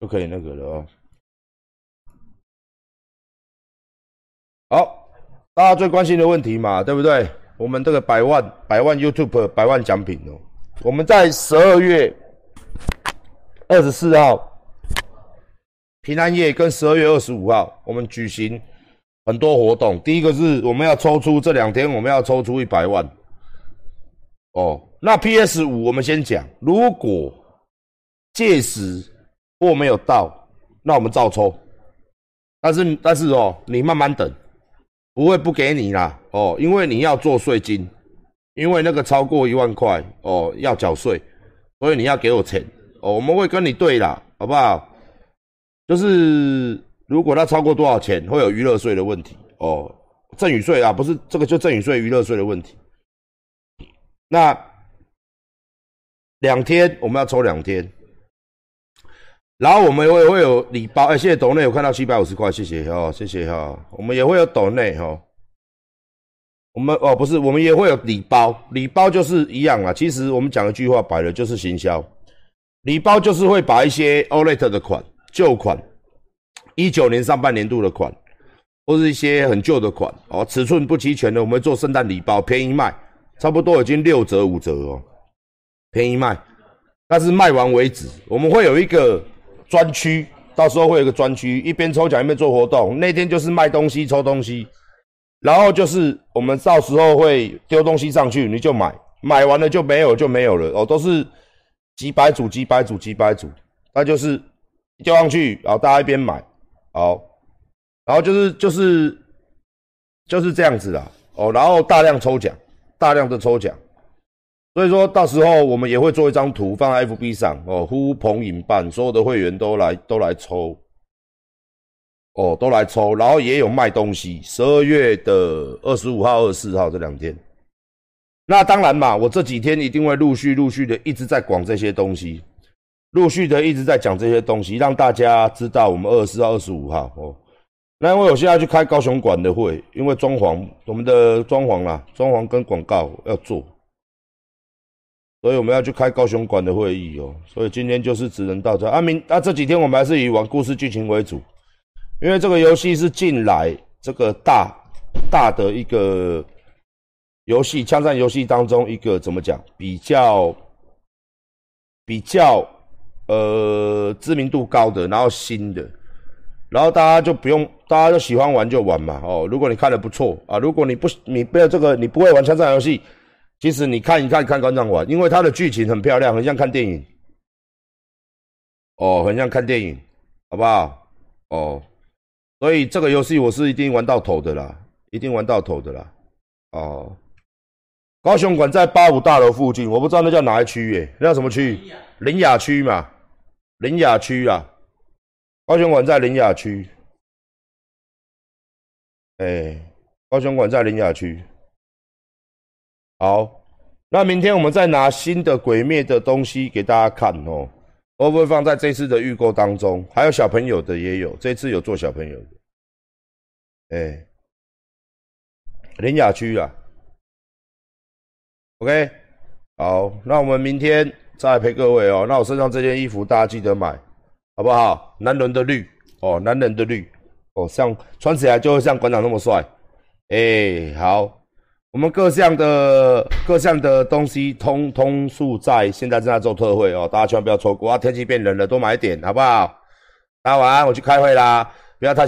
就可以那个了哦。好，大家最关心的问题嘛，对不对？我们这个百万百万 YouTube 百万奖品哦，我们在十二月二十四号平安夜跟十二月二十五号，我们举行很多活动。第一个是我们要抽出这两天，我们要抽出一百万。哦，那 PS 五我们先讲，如果届时货没有到，那我们照抽。但是但是哦，你慢慢等，不会不给你啦。哦，因为你要做税金，因为那个超过一万块哦要缴税，所以你要给我钱哦，我们会跟你对啦，好不好？就是如果他超过多少钱，会有娱乐税的问题哦，赠与税啊，不是这个就赠与税、娱乐税的问题。那两天我们要抽两天，然后我们会会有礼包，哎，谢谢斗内有看到七百五十块，谢谢哈，谢谢哈，我们也会有斗内哈，我们哦不是，我们也会有礼包，礼包就是一样啊，其实我们讲一句话摆了就是行销，礼包就是会把一些 OLED 的款、旧款，一九年上半年度的款，或是一些很旧的款哦，尺寸不齐全的，我们做圣诞礼包，便宜卖。差不多已经六折五折哦，便宜卖，但是卖完为止。我们会有一个专区，到时候会有个专区，一边抽奖一边做活动。那天就是卖东西抽东西，然后就是我们到时候会丢东西上去，你就买，买完了就没有就没有了哦，都是几百组几百组几百组，那就是丢上去，然后大家一边买，好，然后就是就是就是这样子啦哦，然后大量抽奖。大量的抽奖，所以说到时候我们也会做一张图放在 FB 上哦，呼朋引伴，所有的会员都来都来抽，哦，都来抽，然后也有卖东西。十二月的二十五号、二十四号这两天，那当然嘛，我这几天一定会陆续陆续的一直在广这些东西，陆续的一直在讲这些东西，让大家知道我们二十四号、二十五号哦。那因为我现在去开高雄馆的会，因为装潢，我们的装潢啦，装潢跟广告要做，所以我们要去开高雄馆的会议哦。所以今天就是只能到这。阿明，那这几天我们还是以玩故事剧情为主，因为这个游戏是近来这个大大的一个游戏，枪战游戏当中一个怎么讲，比较比较呃知名度高的，然后新的。然后大家就不用，大家就喜欢玩就玩嘛。哦，如果你看的不错啊，如果你不你不要这个，你不会玩枪战游戏，其实你看一看看观众玩，因为它的剧情很漂亮，很像看电影。哦，很像看电影，好不好？哦，所以这个游戏我是一定玩到头的啦，一定玩到头的啦。哦，高雄馆在八五大楼附近，我不知道那叫哪一区耶？那叫什么区？林雅区嘛，林雅区啊。高雄馆在林雅区，哎，高雄馆在林雅区。好，那明天我们再拿新的鬼灭的东西给大家看哦，会不会放在这次的预购当中？还有小朋友的也有，这次有做小朋友的。哎，林雅区啊，OK，好，那我们明天再陪各位哦。那我身上这件衣服大家记得买。好不好？男人的绿哦，男人的绿哦，像穿起来就会像馆长那么帅。哎，好，我们各项的各项的东西通通数在现在正在做特惠哦，大家千万不要错过啊！天气变冷了，多买点，好不好？大家晚安，我去开会啦，不要太。